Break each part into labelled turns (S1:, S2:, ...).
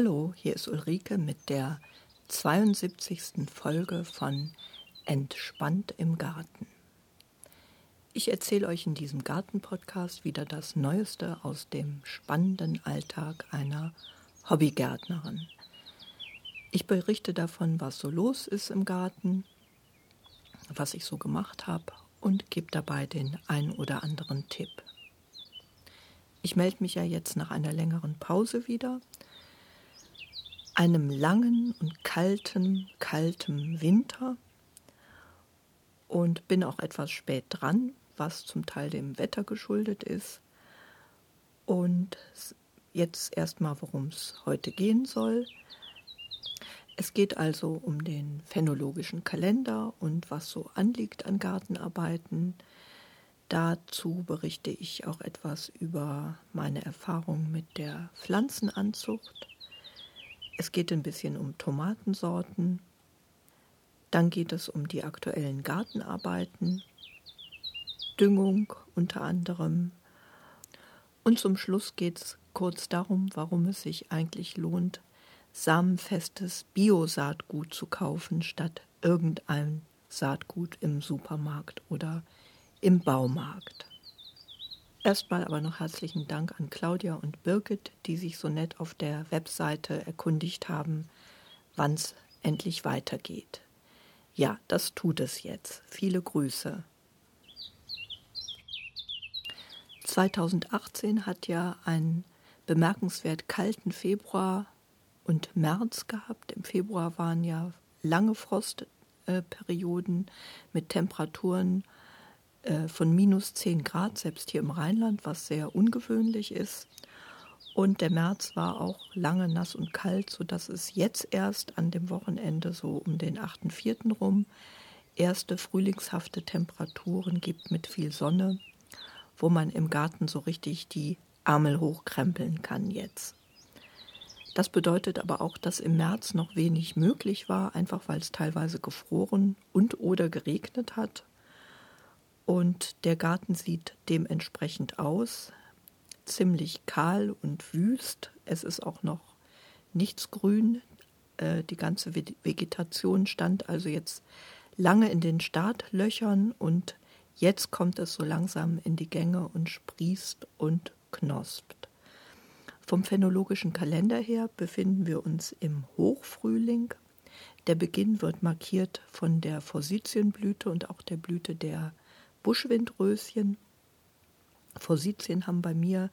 S1: Hallo, hier ist Ulrike mit der 72. Folge von Entspannt im Garten. Ich erzähle euch in diesem Garten-Podcast wieder das Neueste aus dem spannenden Alltag einer Hobbygärtnerin. Ich berichte davon, was so los ist im Garten, was ich so gemacht habe und gebe dabei den ein oder anderen Tipp. Ich melde mich ja jetzt nach einer längeren Pause wieder einem langen und kalten, kalten Winter und bin auch etwas spät dran, was zum Teil dem Wetter geschuldet ist. Und jetzt erstmal, worum es heute gehen soll. Es geht also um den phänologischen Kalender und was so anliegt an Gartenarbeiten. Dazu berichte ich auch etwas über meine Erfahrung mit der Pflanzenanzucht es geht ein bisschen um Tomatensorten. Dann geht es um die aktuellen Gartenarbeiten, Düngung unter anderem. Und zum Schluss geht es kurz darum, warum es sich eigentlich lohnt, samenfestes Bio-Saatgut zu kaufen, statt irgendein Saatgut im Supermarkt oder im Baumarkt. Erstmal aber noch herzlichen Dank an Claudia und Birgit, die sich so nett auf der Webseite erkundigt haben, wann es endlich weitergeht. Ja, das tut es jetzt. Viele Grüße. 2018 hat ja einen bemerkenswert kalten Februar und März gehabt. Im Februar waren ja lange Frostperioden mit Temperaturen von minus 10 Grad, selbst hier im Rheinland, was sehr ungewöhnlich ist. Und der März war auch lange nass und kalt, sodass es jetzt erst an dem Wochenende so um den 8.4. rum erste frühlingshafte Temperaturen gibt mit viel Sonne, wo man im Garten so richtig die Ärmel hochkrempeln kann jetzt. Das bedeutet aber auch, dass im März noch wenig möglich war, einfach weil es teilweise gefroren und oder geregnet hat und der Garten sieht dementsprechend aus, ziemlich kahl und wüst. Es ist auch noch nichts grün. Äh, die ganze Vegetation stand also jetzt lange in den Startlöchern und jetzt kommt es so langsam in die Gänge und sprießt und knospt. Vom phänologischen Kalender her befinden wir uns im Hochfrühling. Der Beginn wird markiert von der Forsythienblüte und auch der Blüte der Buschwindröschen. Forsythien haben bei mir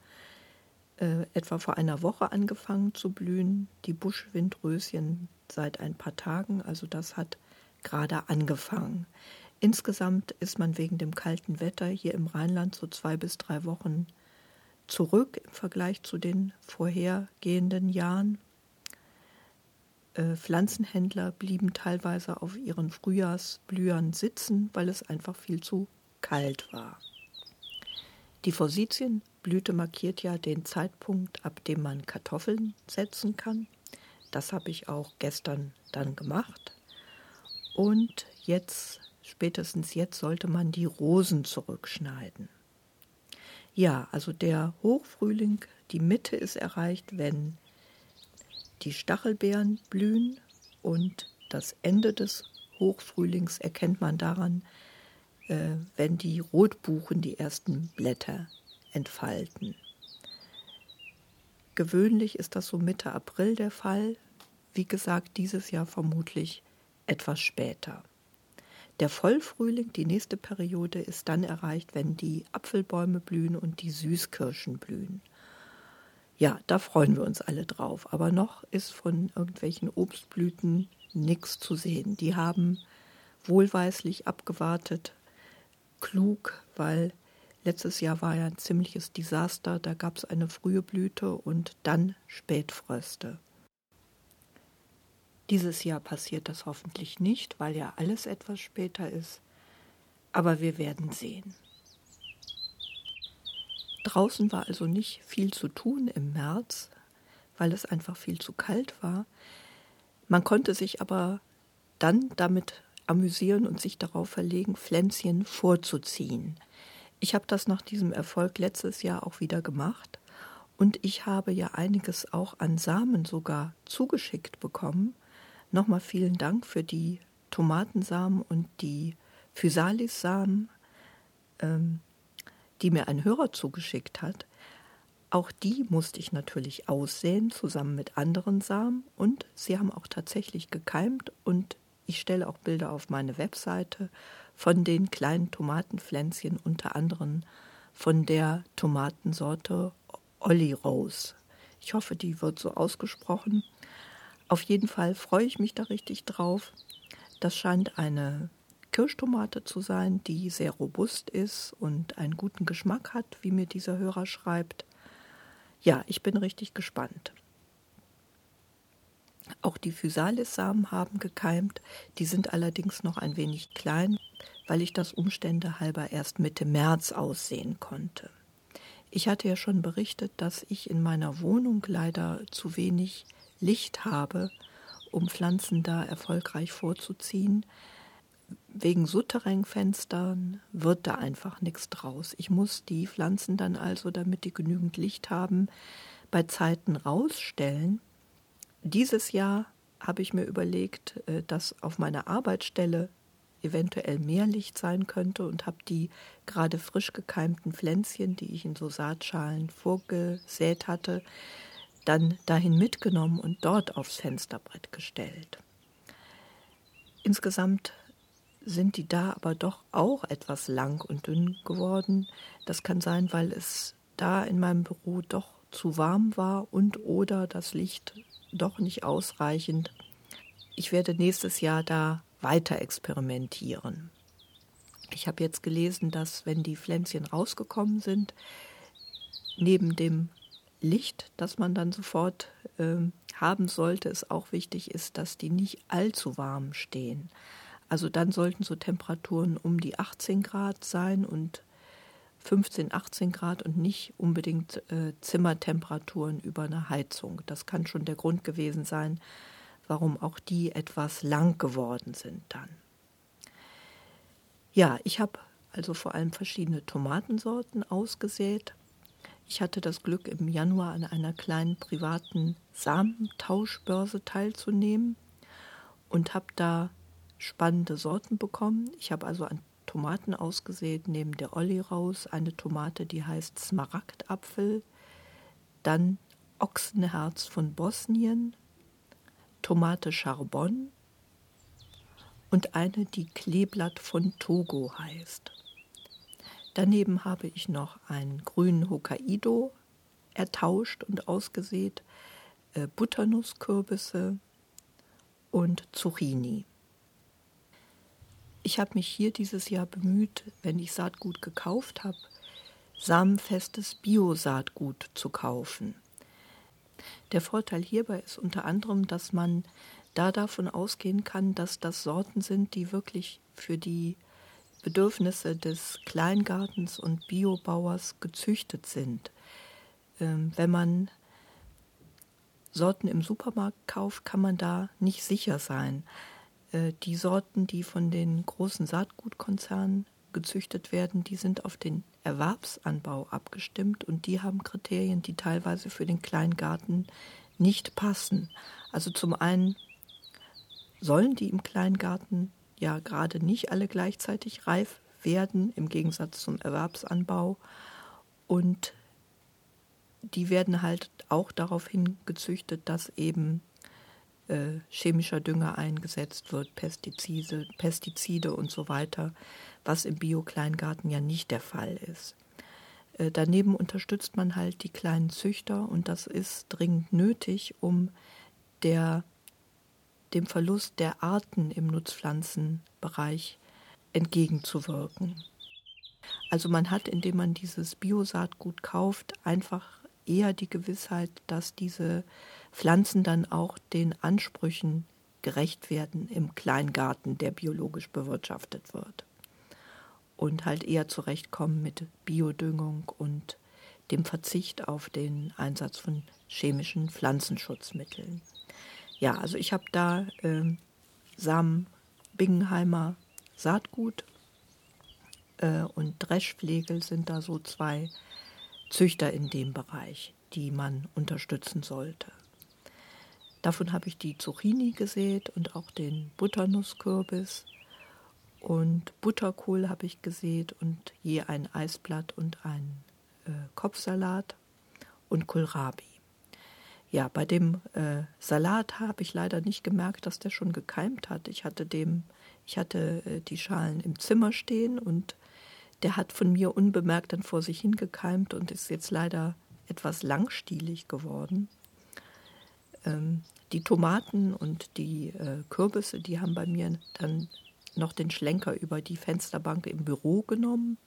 S1: äh, etwa vor einer Woche angefangen zu blühen, die Buschwindröschen seit ein paar Tagen, also das hat gerade angefangen. Insgesamt ist man wegen dem kalten Wetter hier im Rheinland so zwei bis drei Wochen zurück im Vergleich zu den vorhergehenden Jahren. Äh, Pflanzenhändler blieben teilweise auf ihren Frühjahrsblühern sitzen, weil es einfach viel zu kalt war. Die Forsythienblüte markiert ja den Zeitpunkt, ab dem man Kartoffeln setzen kann. Das habe ich auch gestern dann gemacht. Und jetzt, spätestens jetzt, sollte man die Rosen zurückschneiden. Ja, also der Hochfrühling, die Mitte ist erreicht, wenn die Stachelbeeren blühen und das Ende des Hochfrühlings erkennt man daran, wenn die Rotbuchen die ersten Blätter entfalten. Gewöhnlich ist das so Mitte April der Fall. Wie gesagt, dieses Jahr vermutlich etwas später. Der Vollfrühling, die nächste Periode, ist dann erreicht, wenn die Apfelbäume blühen und die Süßkirschen blühen. Ja, da freuen wir uns alle drauf. Aber noch ist von irgendwelchen Obstblüten nichts zu sehen. Die haben wohlweislich abgewartet, klug, weil letztes Jahr war ja ein ziemliches Desaster. Da gab es eine frühe Blüte und dann Spätfröste. Dieses Jahr passiert das hoffentlich nicht, weil ja alles etwas später ist. Aber wir werden sehen. Draußen war also nicht viel zu tun im März, weil es einfach viel zu kalt war. Man konnte sich aber dann damit amüsieren und sich darauf verlegen, Pflänzchen vorzuziehen. Ich habe das nach diesem Erfolg letztes Jahr auch wieder gemacht Und ich habe ja einiges auch an Samen sogar zugeschickt bekommen. Nochmal vielen Dank für die Tomatensamen und die Physalis-Samen, ähm, die mir ein Hörer zugeschickt hat. Auch die musste ich natürlich aussehen, zusammen mit anderen Samen. Und sie haben auch tatsächlich gekeimt. Und ich stelle auch Bilder auf meine Webseite von den kleinen Tomatenpflänzchen, unter anderem von der Tomatensorte Olli Rose. Ich hoffe, die wird so ausgesprochen. Auf jeden Fall freue ich mich da richtig drauf. Das scheint eine Kirschtomate zu sein, die sehr robust ist und einen guten Geschmack hat, wie mir dieser Hörer schreibt. Ja, ich bin richtig gespannt. Auch die Physalis-Samen haben gekeimt, die sind allerdings noch ein wenig klein, weil ich das Umstände halber erst Mitte März aussehen konnte. Ich hatte ja schon berichtet, dass ich in meiner Wohnung leider zu wenig Licht habe, um Pflanzen da erfolgreich vorzuziehen. Wegen Souterrainfenstern wird da einfach nichts draus. Ich muss die Pflanzen dann also, damit die genügend Licht haben, bei Zeiten rausstellen. Dieses Jahr habe ich mir überlegt, äh, dass auf meiner Arbeitsstelle eventuell mehr Licht sein könnte und habe die gerade frisch gekeimten Pflänzchen, die ich in so Saatschalen vorgesät hatte, dann dahin mitgenommen und dort aufs Fensterbrett gestellt. Insgesamt sind die da aber doch auch etwas lang und dünn geworden. Das kann sein, weil es da in meinem Büro doch zu warm war und oder das Licht doch nicht ausreichend. Ich werde nächstes Jahr da weiter experimentieren. Ich habe jetzt gelesen, dass wenn die Pflänzchen rausgekommen sind, neben dem Licht, das man dann sofort äh, haben sollte, es auch wichtig ist, dass die nicht allzu warm stehen. Also dann sollten so Temperaturen um die 18 Grad sein und 15, 18 Grad und nicht unbedingt äh, Zimmertemperaturen über eine Heizung. Das kann schon der Grund gewesen sein, warum auch die etwas lang geworden sind dann. Ja, ich habe also vor allem verschiedene Tomatensorten ausgesät. Ich hatte das Glück, im Januar an einer kleinen privaten Samentauschbörse teilzunehmen und habe da spannende Sorten bekommen. Ich habe also an Tomaten ausgesät, neben der Olli raus eine Tomate, die heißt Smaragdapfel, dann Ochsenherz von Bosnien, Tomate Charbon und eine, die Kleeblatt von Togo heißt. Daneben habe ich noch einen grünen Hokkaido ertauscht und ausgesät, äh, Butternusskürbisse und Zucchini. Ich habe mich hier dieses Jahr bemüht, wenn ich Saatgut gekauft habe, samenfestes Bio-Saatgut zu kaufen. Der Vorteil hierbei ist unter anderem, dass man da davon ausgehen kann, dass das Sorten sind, die wirklich für die Bedürfnisse des Kleingartens und Biobauers gezüchtet sind. Ähm, wenn man Sorten im Supermarkt kauft, kann man da nicht sicher sein. Äh, die Sorten, die von den großen Saatgutkonzernen gezüchtet werden, die sind auf den Erwerbsanbau abgestimmt und die haben Kriterien, die teilweise für den Kleingarten nicht passen. Also zum einen sollen die im Kleingarten ja gerade nicht alle gleichzeitig reif werden, im Gegensatz zum Erwerbsanbau. Und die werden halt auch darauf hingezüchtet, dass eben äh, chemischer Dünger eingesetzt wird, Pestizide, Pestizide und so weiter, was im Bio-Kleingarten ja nicht der Fall ist. Äh, daneben unterstützt man halt die kleinen Züchter und das ist dringend nötig, um der, dem Verlust der Arten im Nutzpflanzenbereich entgegenzuwirken. Also man hat, indem man dieses Biosaatgut kauft, einfach eher die Gewissheit, dass diese Pflanzen dann auch den Ansprüchen gerecht werden im Kleingarten, der biologisch bewirtschaftet wird. Und halt eher zurechtkommen mit Biodüngung und dem Verzicht auf den Einsatz von chemischen Pflanzenschutzmitteln. Ja, also ich habe da äh, Samen Bingenheimer Saatgut äh, und Dreschflegel sind da so zwei Züchter in dem Bereich. die man unterstützen sollte. Davon habe ich die Zucchini gesät und auch den Butternusskürbis. Und Butterkohl habe ich gesät und je ein Eisblatt und ein äh, Kopfsalat und Kohlrabi. Ja, bei dem äh, Salat habe ich leider nicht gemerkt, dass der schon gekeimt hat. Ich hatte dem, ich hatte äh, die Schalen im Zimmer stehen und der hat von mir unbemerkt dann vor sich hingekeimt und ist jetzt leider etwas langstielig geworden. Ähm, die Tomaten und die äh, Kürbisse, die haben bei mir dann noch den Schlenker über die Fensterbank im Büro genommen.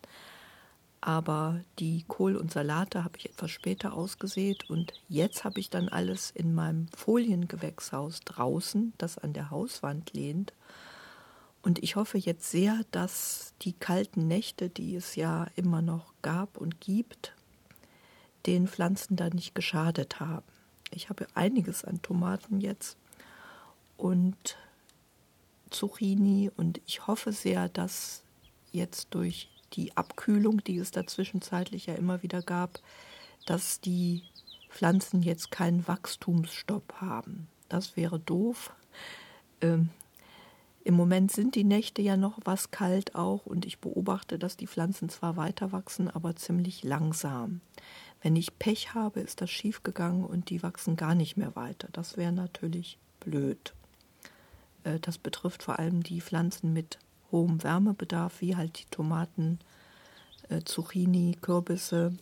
S1: Aber die Kohl und Salate habe ich etwas später ausgesät und jetzt habe ich dann alles in meinem Foliengewächshaus draußen, das an der Hauswand lehnt. Und ich hoffe jetzt sehr, dass die kalten Nächte, die es ja immer noch gab und gibt, den Pflanzen da nicht geschadet haben. Ich habe einiges an Tomaten jetzt und Zucchini und ich hoffe sehr, dass jetzt durch die Abkühlung, die es da zwischenzeitlich ja immer wieder gab, dass die Pflanzen jetzt keinen Wachstumsstopp haben. Das wäre doof. Ähm, Im Moment sind die Nächte ja noch was kalt auch und ich beobachte, dass die Pflanzen zwar weiter wachsen, aber ziemlich langsam. Wenn ich Pech habe, ist das schiefgegangen und die wachsen gar nicht mehr weiter. Das wäre natürlich blöd. Äh, das betrifft vor allem die Pflanzen mit hohem Wärmebedarf, wie halt die Tomaten, äh, Zucchini, Kürbisse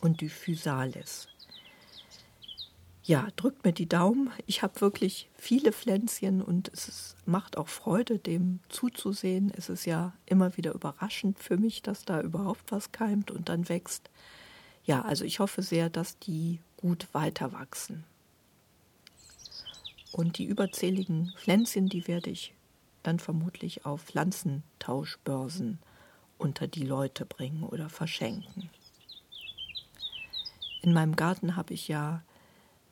S1: und die Physalis. Ja, drückt mir die Daumen. Ich habe wirklich viele Pflänzchen und es ist, macht auch Freude, dem zuzusehen. Es ist ja immer wieder überraschend für mich, dass da überhaupt was keimt und dann wächst. Ja, also ich hoffe sehr, dass die gut weiter wachsen. Und die überzähligen Pflänzchen, die werde ich dann vermutlich auf Pflanzentauschbörsen unter die Leute bringen oder verschenken. In meinem Garten habe ich ja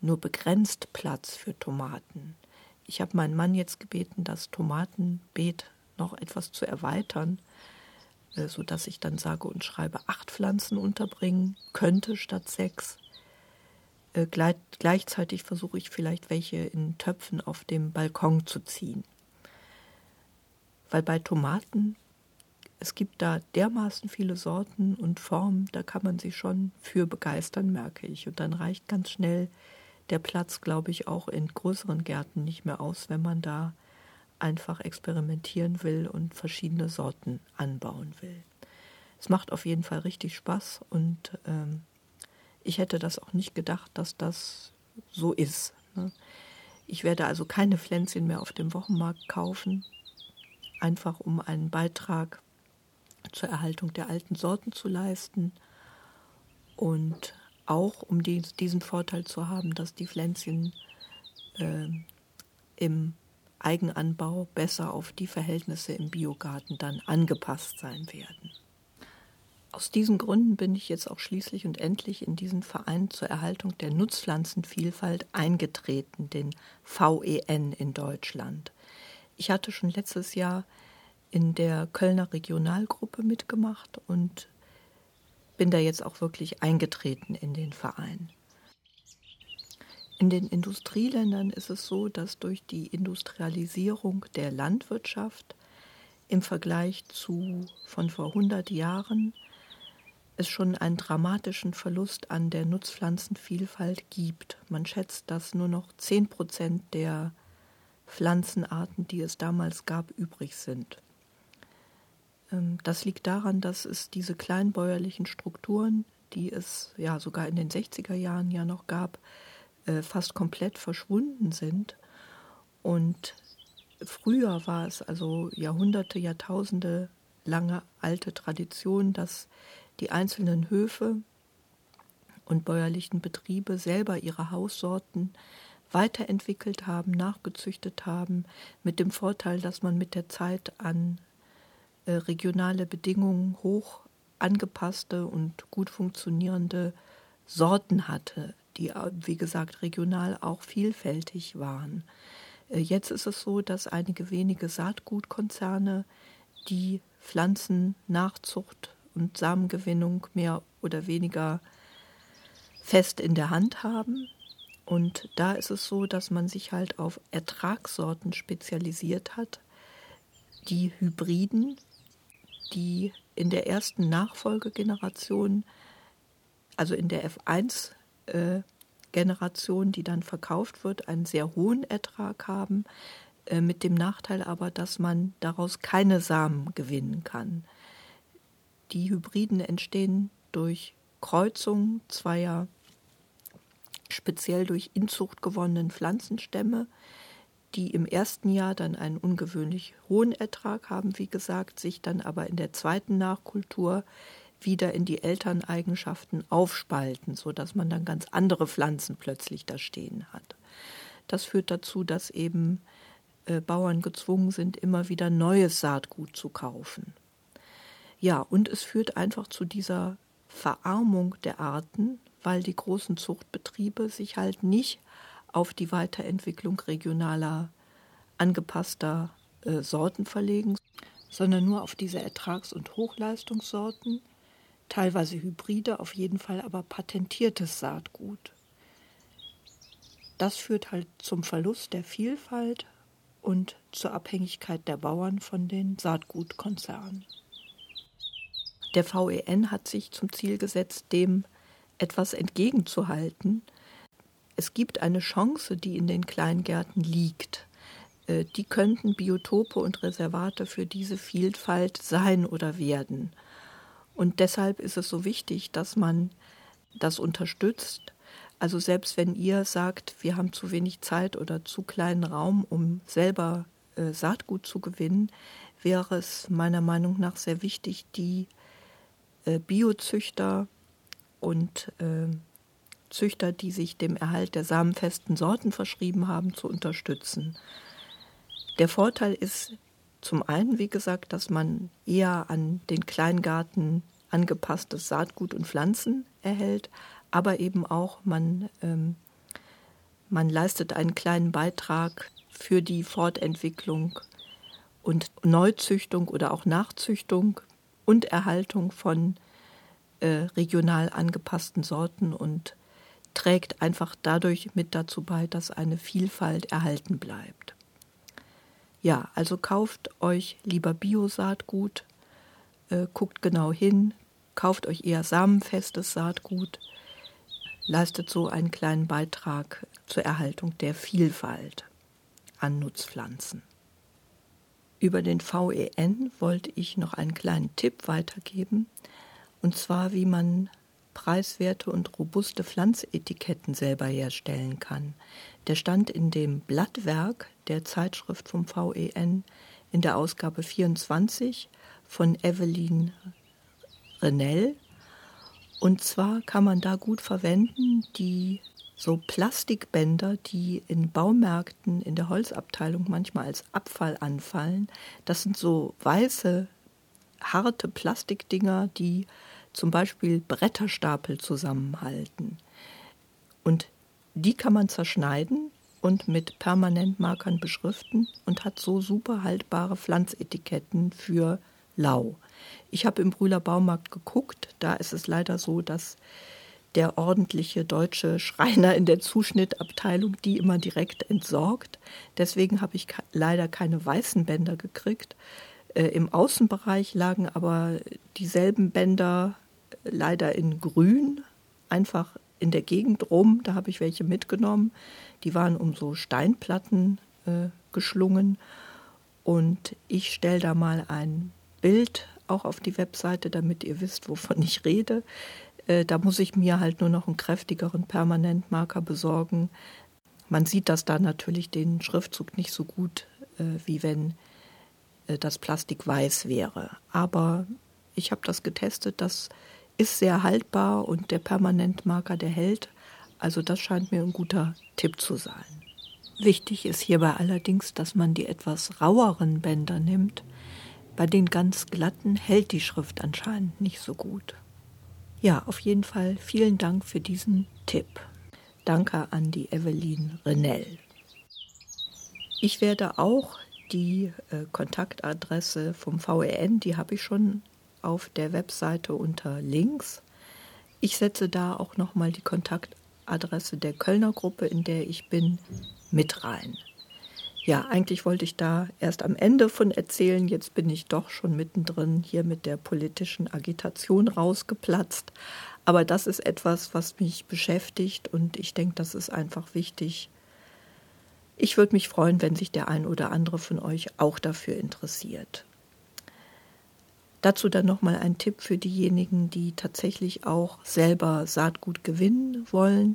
S1: nur begrenzt Platz für Tomaten. Ich habe meinen Mann jetzt gebeten, das Tomatenbeet noch etwas zu erweitern, sodass ich dann sage und schreibe acht Pflanzen unterbringen könnte statt sechs. Äh, gleichzeitig versuche ich vielleicht welche in Töpfen auf dem Balkon zu ziehen. Weil bei Tomaten, es gibt da dermaßen viele Sorten und Formen, da kann man sich schon für begeistern, merke ich. Und dann reicht ganz schnell der Platz, glaube ich, auch in größeren Gärten nicht mehr aus, wenn man da einfach experimentieren will und verschiedene Sorten anbauen will. Es macht auf jeden Fall richtig Spaß und ähm, ich hätte das auch nicht gedacht, dass das so ist. Ne? Ich werde also keine Pflänzchen mehr auf dem Wochenmarkt kaufen, einfach um einen Beitrag zur Erhaltung der alten Sorten zu leisten und auch um die, diesen Vorteil zu haben, dass die Pflänzchen äh, im Eigenanbau besser auf die Verhältnisse im Biogarten dann angepasst sein werden. Aus diesen Gründen bin ich jetzt auch schließlich und endlich in diesen Verein zur Erhaltung der Nutzpflanzenvielfalt eingetreten, den VEN in Deutschland. Ich hatte schon letztes Jahr in der Kölner Regionalgruppe mitgemacht und bin da jetzt auch wirklich eingetreten in den Verein. In den Industrieländern ist es so, dass durch die Industrialisierung der Landwirtschaft im Vergleich zu von vor 100 Jahren es schon einen dramatischen Verlust an der Nutzpflanzenvielfalt gibt. Man schätzt, dass nur noch 10 Prozent der Pflanzenarten, die es damals gab, übrig sind. Ähm, das liegt daran, dass es diese kleinbäuerlichen Strukturen, die es ja sogar in den 60er Jahren ja noch gab, äh, fast komplett verschwunden sind. Und früher war es also Jahrhunderte, Jahrtausende lange alte Tradition, dass die einzelnen Höfe und bäuerlichen Betriebe selber ihre Haussorten weiterentwickelt haben, nachgezüchtet haben, mit dem Vorteil, dass man mit der Zeit an äh, regionale Bedingungen hoch angepasste und gut funktionierende Sorten hatte, die, wie gesagt, regional auch vielfältig waren. Äh, jetzt ist es so, dass einige wenige Saatgutkonzerne die Pflanzennachzucht und Samengewinnung mehr oder weniger fest in der Hand haben. Und da ist es so, dass man sich halt auf Ertragssorten spezialisiert hat, die Hybriden, die in der ersten Nachfolgegeneration, also in der F1-Generation, äh, die dann verkauft wird, einen sehr hohen Ertrag haben, äh, mit dem Nachteil aber, dass man daraus keine Samen gewinnen kann. Die Hybriden entstehen durch Kreuzung zweier speziell durch Inzucht gewonnenen Pflanzenstämme, die im ersten Jahr dann einen ungewöhnlich hohen Ertrag haben, wie gesagt, sich dann aber in der zweiten Nachkultur wieder in die Elterneigenschaften aufspalten, sodass man dann ganz andere Pflanzen plötzlich da stehen hat. Das führt dazu, dass eben äh, Bauern gezwungen sind, immer wieder neues Saatgut zu kaufen. Ja, und es führt einfach zu dieser Verarmung der Arten, weil die großen Zuchtbetriebe sich halt nicht auf die Weiterentwicklung regionaler angepasster äh, Sorten verlegen, sondern nur auf diese Ertrags- und Hochleistungssorten, teilweise Hybride, auf jeden Fall aber patentiertes Saatgut. Das führt halt zum Verlust der Vielfalt und zur Abhängigkeit der Bauern von den Saatgutkonzernen. Der VEN hat sich zum Ziel gesetzt, dem etwas entgegenzuhalten. Es gibt eine Chance, die in den Kleingärten liegt. Äh, die könnten Biotope und Reservate für diese Vielfalt sein oder werden. Und deshalb ist es so wichtig, dass man das unterstützt. Also selbst wenn ihr sagt, wir haben zu wenig Zeit oder zu kleinen Raum, um selber äh, Saatgut zu gewinnen, wäre es meiner Meinung nach sehr wichtig, die äh, Biozüchter und äh, Züchter, die sich dem Erhalt der samenfesten Sorten verschrieben haben, zu unterstützen. Der Vorteil ist zum einen, wie gesagt, dass man eher an den Kleingarten angepasstes Saatgut und Pflanzen erhält, aber eben auch man, ähm, man leistet einen kleinen Beitrag für die Fortentwicklung und Neuzüchtung oder auch Nachzüchtung und Erhaltung von äh, regional angepassten Sorten und trägt einfach dadurch mit dazu bei, dass eine Vielfalt erhalten bleibt. Ja, also kauft euch lieber Bio-Saatgut, äh, guckt genau hin, kauft euch eher samenfestes Saatgut, leistet so einen kleinen Beitrag zur Erhaltung der Vielfalt an Nutzpflanzen. Über den VEN wollte ich noch einen kleinen Tipp weitergeben, und zwar wie man preiswerte und robuste Pflanzetiketten selber herstellen kann. Der stand in dem Blattwerk der Zeitschrift vom VEN in der Ausgabe 24 von Evelyn Renell. Und zwar kann man da gut verwenden die so Plastikbänder, die in Baumärkten in der Holzabteilung manchmal als Abfall anfallen. Das sind so weiße, harte Plastikdinger, die zum Beispiel Bretterstapel zusammenhalten. Und die kann man zerschneiden und mit Permanentmarkern beschriften und hat so super haltbare Pflanzetiketten für Lau. Ich habe im Brühler Baumarkt geguckt, da ist es leider so, dass der ordentliche deutsche Schreiner in der Zuschnittabteilung die immer direkt entsorgt. Deswegen habe ich leider keine weißen Bänder gekriegt. Äh, Im Außenbereich lagen aber dieselben Bänder leider in grün, einfach in der Gegend rum. Da habe ich welche mitgenommen. Die waren um so Steinplatten äh, geschlungen. Und ich stelle da mal ein Bild auch auf die Webseite, damit ihr wisst, wovon ich rede. Äh, da muss ich mir halt nur noch einen kräftigeren Permanentmarker besorgen. Man sieht das da natürlich den Schriftzug nicht so gut, äh, wie wenn äh, das Plastik weiß wäre. Aber ich habe das getestet, das ist sehr haltbar und der Permanentmarker, der hält. Also das scheint mir ein guter Tipp zu sein. Wichtig ist hierbei allerdings, dass man die etwas raueren Bänder nimmt. Bei den ganz glatten hält die Schrift anscheinend nicht so gut. Ja, auf jeden Fall vielen Dank für diesen Tipp. Danke an die Evelyn Renell. Ich werde auch die äh, Kontaktadresse vom VEN, die habe ich schon auf der Webseite unter Links. Ich setze da auch nochmal die Kontaktadresse der Kölner Gruppe, in der ich bin, mit rein. Ja, eigentlich wollte ich da erst am Ende von erzählen. Jetzt bin ich doch schon mittendrin hier mit der politischen Agitation rausgeplatzt. Aber das ist etwas, was mich beschäftigt und ich denke, das ist einfach wichtig. Ich würde mich freuen, wenn sich der ein oder andere von euch auch dafür interessiert. Dazu dann nochmal ein Tipp für diejenigen, die tatsächlich auch selber Saatgut gewinnen wollen.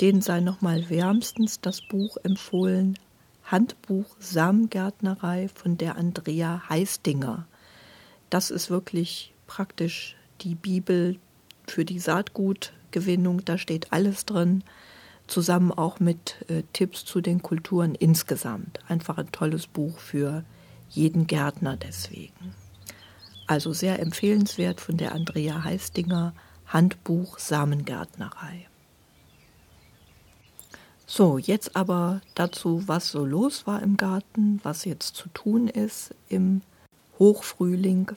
S1: Denen sei nochmal wärmstens das Buch empfohlen Handbuch Samengärtnerei von der Andrea Heistinger. Das ist wirklich praktisch die Bibel für die Saatgutgewinnung. Da steht alles drin, zusammen auch mit äh, Tipps zu den Kulturen insgesamt. Einfach ein tolles Buch für jeden Gärtner deswegen. Also sehr empfehlenswert von der Andrea Heistinger Handbuch Samengärtnerei. So, jetzt aber dazu, was so los war im Garten, was jetzt zu tun ist im Hochfrühling.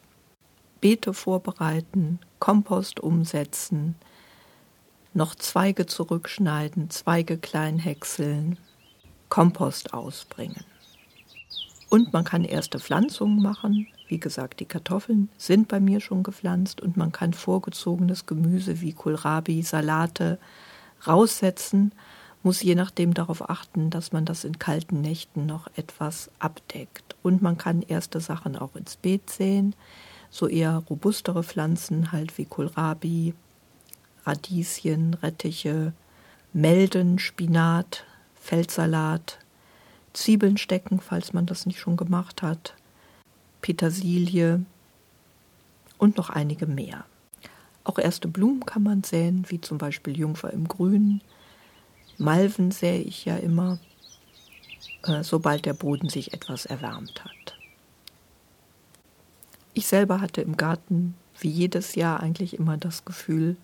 S1: Beete vorbereiten, Kompost umsetzen, noch Zweige zurückschneiden, Zweige klein häckseln, Kompost ausbringen. Und man kann erste Pflanzungen machen. Wie gesagt, die Kartoffeln sind bei mir schon gepflanzt und man kann vorgezogenes Gemüse wie Kohlrabi, Salate raussetzen muss je nachdem darauf achten, dass man das in kalten Nächten noch etwas abdeckt. Und man kann erste Sachen auch ins Beet säen, so eher robustere Pflanzen halt wie Kohlrabi, Radieschen, Rettiche, Melden, Spinat, Feldsalat, Zwiebeln stecken, falls man das nicht schon gemacht hat, Petersilie und noch einige mehr. Auch erste Blumen kann man säen, wie zum Beispiel Jungfer im Grün, Malven sähe ich ja immer, äh, sobald der Boden sich etwas erwärmt hat. Ich selber hatte im Garten wie jedes Jahr eigentlich immer das Gefühl,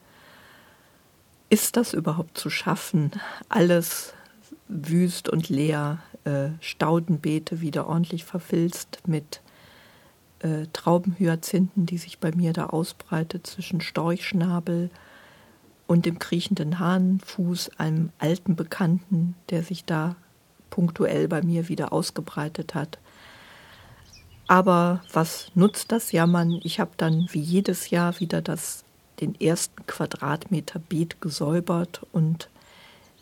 S1: ist das überhaupt zu schaffen, alles wüst und leer, äh, Staudenbeete wieder ordentlich verfilzt mit äh, Traubenhyazinthen, die sich bei mir da ausbreitet zwischen Storchschnabel und dem kriechenden Hahnfuß, einem alten Bekannten, der sich da punktuell bei mir wieder ausgebreitet hat. Aber was nutzt das Jammern? Ich habe dann wie jedes Jahr wieder das, den ersten Quadratmeter Beet gesäubert und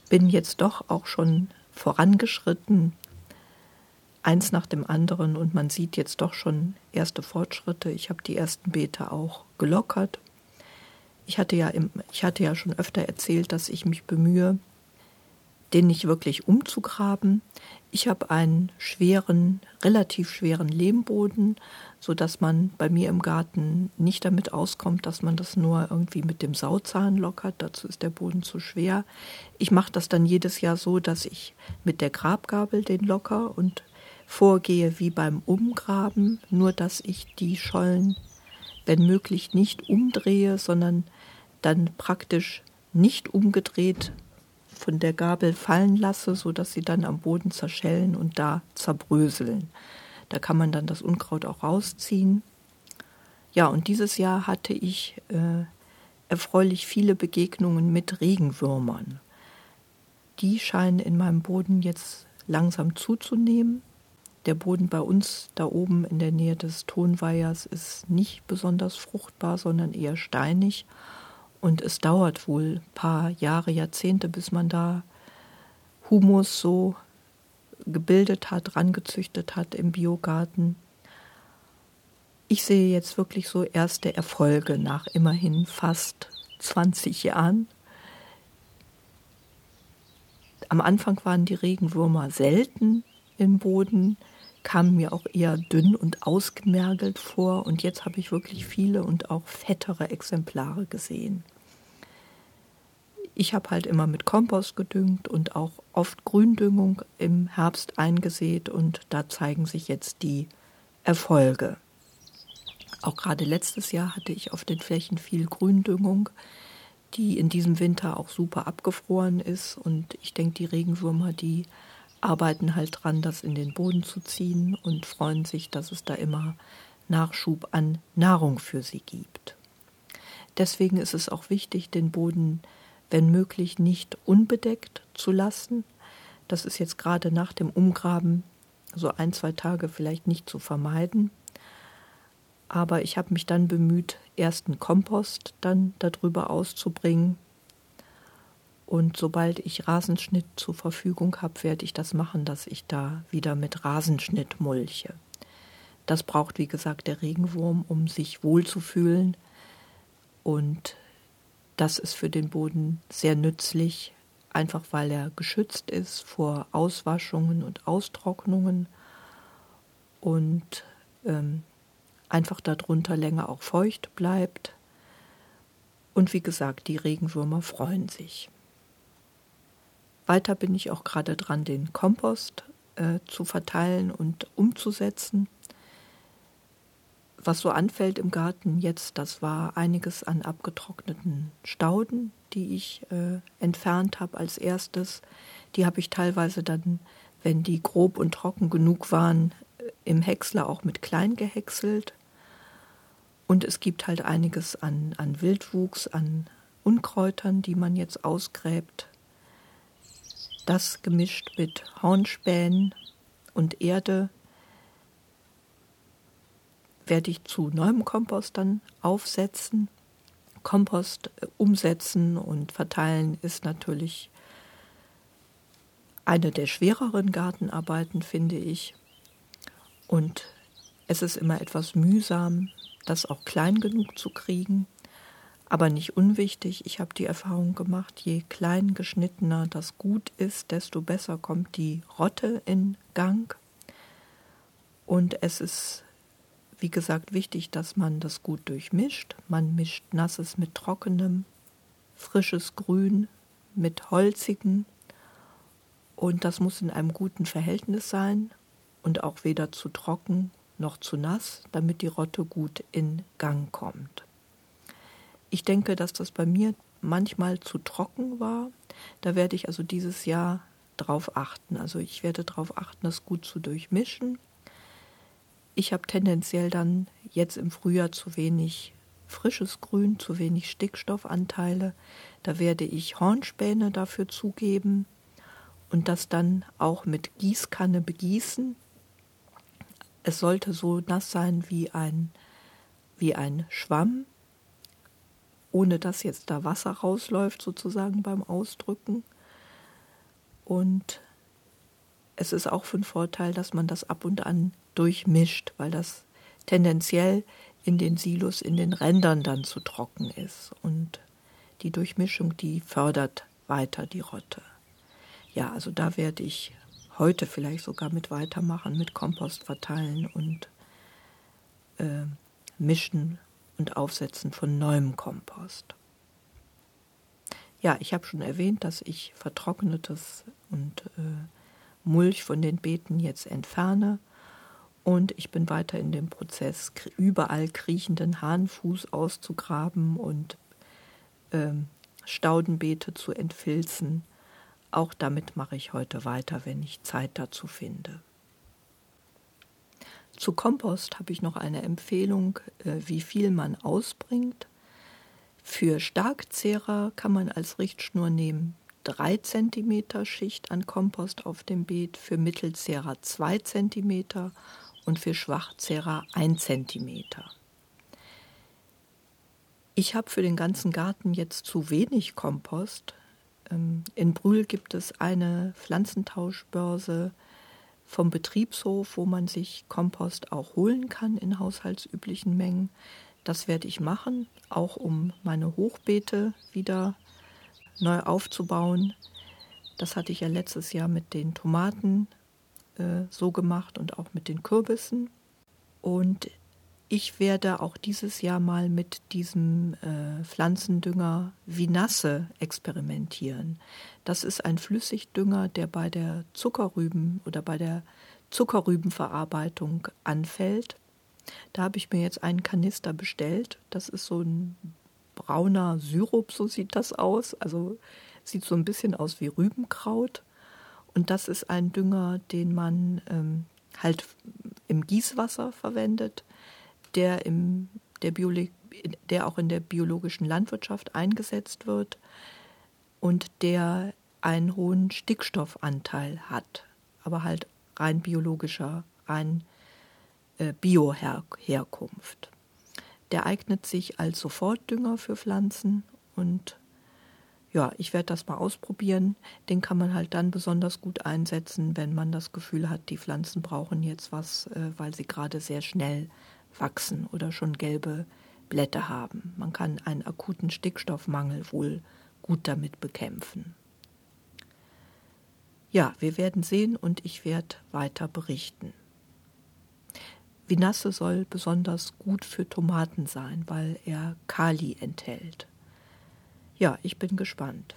S1: bin jetzt doch auch schon vorangeschritten, eins nach dem anderen und man sieht jetzt doch schon erste Fortschritte. Ich habe die ersten Beete auch gelockert ich hatte ja, im, ich hatte ja schon öfter erzählt, dass ich mich bemühe, den nicht wirklich umzugraben. Ich habe einen schweren, relativ schweren Lehmboden, so dass man bei mir im Garten nicht damit auskommt, dass man das nur irgendwie mit dem Sauzahn lockert. Dazu ist der Boden zu schwer. Ich mache das dann jedes Jahr so, dass ich mit der Grabgabel den locker und vorgehe wie beim Umgraben, nur dass ich die Schollen wenn möglich nicht umdrehe, sondern dann praktisch nicht umgedreht von der Gabel fallen lasse, sodass sie dann am Boden zerschellen und da zerbröseln. Da kann man dann das Unkraut auch rausziehen. Ja, und dieses Jahr hatte ich äh, erfreulich viele Begegnungen mit Regenwürmern. Die scheinen in meinem Boden jetzt langsam zuzunehmen. Der Boden bei uns da oben in der Nähe des Tonweihers ist nicht besonders fruchtbar, sondern eher steinig. Und es dauert wohl ein paar Jahre, Jahrzehnte, bis man da Humus so gebildet hat, rangezüchtet hat im Biogarten. Ich sehe jetzt wirklich so erste Erfolge nach immerhin fast 20 Jahren. Am Anfang waren die Regenwürmer selten im Boden kamen mir auch eher dünn und ausgemergelt vor und jetzt habe ich wirklich viele und auch fettere Exemplare gesehen. Ich habe halt immer mit Kompost gedüngt und auch oft Gründüngung im Herbst eingesät und da zeigen sich jetzt die Erfolge. Auch gerade letztes Jahr hatte ich auf den Flächen viel Gründüngung, die in diesem Winter auch super abgefroren ist und ich denke, die Regenwürmer, die arbeiten halt dran, das in den Boden zu ziehen und freuen sich, dass es da immer Nachschub an Nahrung für sie gibt. Deswegen ist es auch wichtig, den Boden, wenn möglich, nicht unbedeckt zu lassen. Das ist jetzt gerade nach dem Umgraben so ein, zwei Tage vielleicht nicht zu vermeiden. Aber ich habe mich dann bemüht, ersten Kompost dann darüber auszubringen. Und sobald ich Rasenschnitt zur Verfügung habe, werde ich das machen, dass ich da wieder mit Rasenschnitt mulche. Das braucht, wie gesagt, der Regenwurm, um sich wohlzufühlen. Und das ist für den Boden sehr nützlich, einfach weil er geschützt ist vor Auswaschungen und Austrocknungen und ähm, einfach darunter länger auch feucht bleibt. Und wie gesagt, die Regenwürmer freuen sich. Weiter bin ich auch gerade dran, den Kompost äh, zu verteilen und umzusetzen was so anfällt im Garten jetzt, das war einiges an abgetrockneten Stauden, die ich äh, entfernt habe als erstes. Die habe ich teilweise dann, wenn die grob und trocken genug waren, im Häcksler auch mit klein gehäckselt. Und es gibt halt einiges an, an Wildwuchs, an Unkräutern, die man jetzt ausgräbt. Das gemischt mit Hornspänen und Erde werde ich zu neuem Kompost dann aufsetzen. Kompost äh, umsetzen und verteilen ist natürlich eine der schwereren Gartenarbeiten, finde ich. Und es ist immer etwas mühsam, das auch klein genug zu kriegen, aber nicht unwichtig. Ich habe die Erfahrung gemacht, je klein geschnittener das gut ist, desto besser kommt die Rotte in Gang. Und es ist wie gesagt, wichtig, dass man das gut durchmischt. Man mischt nasses mit trockenem, frisches Grün mit holzigen und das muss in einem guten Verhältnis sein und auch weder zu trocken noch zu nass, damit die Rotte gut in Gang kommt. Ich denke, dass das bei mir manchmal zu trocken war. Da werde ich also dieses Jahr drauf achten. Also ich werde darauf achten, das gut zu durchmischen ich habe tendenziell dann jetzt im Frühjahr zu wenig frisches Grün, zu wenig Stickstoffanteile. Da werde ich Hornspäne dafür zugeben und das dann auch mit Gießkanne begießen. Es sollte so nass sein wie ein, wie ein Schwamm, ohne dass jetzt da Wasser rausläuft sozusagen beim Ausdrücken. Und es ist auch von Vorteil, dass man das ab und an durchmischt, weil das tendenziell in den Silos, in den Rändern dann zu trocken ist. Und die Durchmischung, die fördert weiter die Rotte. Ja, also da werde ich heute vielleicht sogar mit weitermachen, mit Kompost verteilen und äh, mischen und aufsetzen von neuem Kompost. Ja, ich habe schon erwähnt, dass ich vertrocknetes und äh, Mulch von den Beeten jetzt entferne und ich bin weiter in dem Prozess, überall kriechenden Hahnfuß auszugraben und ähm, Staudenbeete zu entfilzen. Auch damit mache ich heute weiter, wenn ich Zeit dazu finde. Zu Kompost habe ich noch eine Empfehlung, äh, wie viel man ausbringt. Für Starkzehrer kann man als Richtschnur nehmen 3 cm Schicht an Kompost auf dem Beet, für Mittelzehrer 2 cm und für Schwachzehrer ein Zentimeter. Ich habe für den ganzen Garten jetzt zu wenig Kompost. Ähm, in Brühl gibt es eine Pflanzentauschbörse vom Betriebshof, wo man sich Kompost auch holen kann in haushaltsüblichen Mengen. Das werde ich machen, auch um meine Hochbeete wieder neu aufzubauen. Das hatte ich ja letztes Jahr mit den Tomaten äh, so gemacht und auch mit den Kürbissen. Und ich werde auch dieses Jahr mal mit diesem äh, Pflanzendünger Vinasse experimentieren. Das ist ein Flüssigdünger, der bei der Zuckerrüben oder bei der Zuckerrübenverarbeitung anfällt. Da habe ich mir jetzt einen Kanister bestellt. Das ist so ein brauner Syrup, so sieht das aus. Also sieht so ein bisschen aus wie Rübenkraut. Und das ist ein Dünger, den man ähm, halt im Gießwasser verwendet, der im der Biologie, der auch in der biologischen Landwirtschaft eingesetzt wird und der einen hohen Stickstoffanteil hat, aber halt rein biologischer, rein äh, Bioherkunft. Der eignet sich als Sofortdünger für Pflanzen und ja, ich werde das mal ausprobieren. Den kann man halt dann besonders gut einsetzen, wenn man das Gefühl hat, die Pflanzen brauchen jetzt was, äh, weil sie gerade sehr schnell wachsen oder schon gelbe Blätter haben. Man kann einen akuten Stickstoffmangel wohl gut damit bekämpfen. Ja, wir werden sehen und ich werde weiter berichten. Vinasse soll besonders gut für Tomaten sein, weil er Kali enthält. Ja, ich bin gespannt.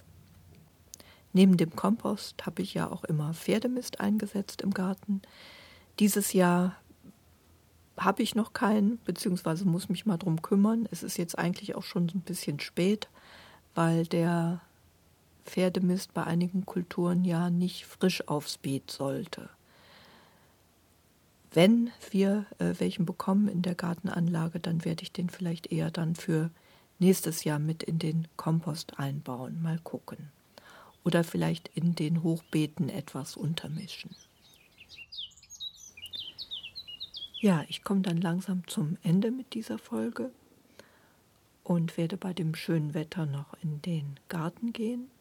S1: Neben dem Kompost habe ich ja auch immer Pferdemist eingesetzt im Garten. Dieses Jahr habe ich noch keinen, beziehungsweise muss mich mal drum kümmern. Es ist jetzt eigentlich auch schon so ein bisschen spät, weil der Pferdemist bei einigen Kulturen ja nicht frisch aufs Beet sollte. Wenn wir äh, welchen bekommen in der Gartenanlage, dann werde ich den vielleicht eher dann für nächstes Jahr mit in den Kompost einbauen. Mal gucken. Oder vielleicht in den Hochbeeten etwas untermischen. Ja, ich komme dann langsam zum Ende mit dieser Folge und werde bei dem schönen Wetter noch in den Garten gehen.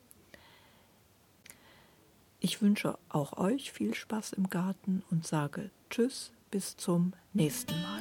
S1: Ich wünsche auch euch viel Spaß im Garten und sage Tschüss, bis zum nächsten Mal.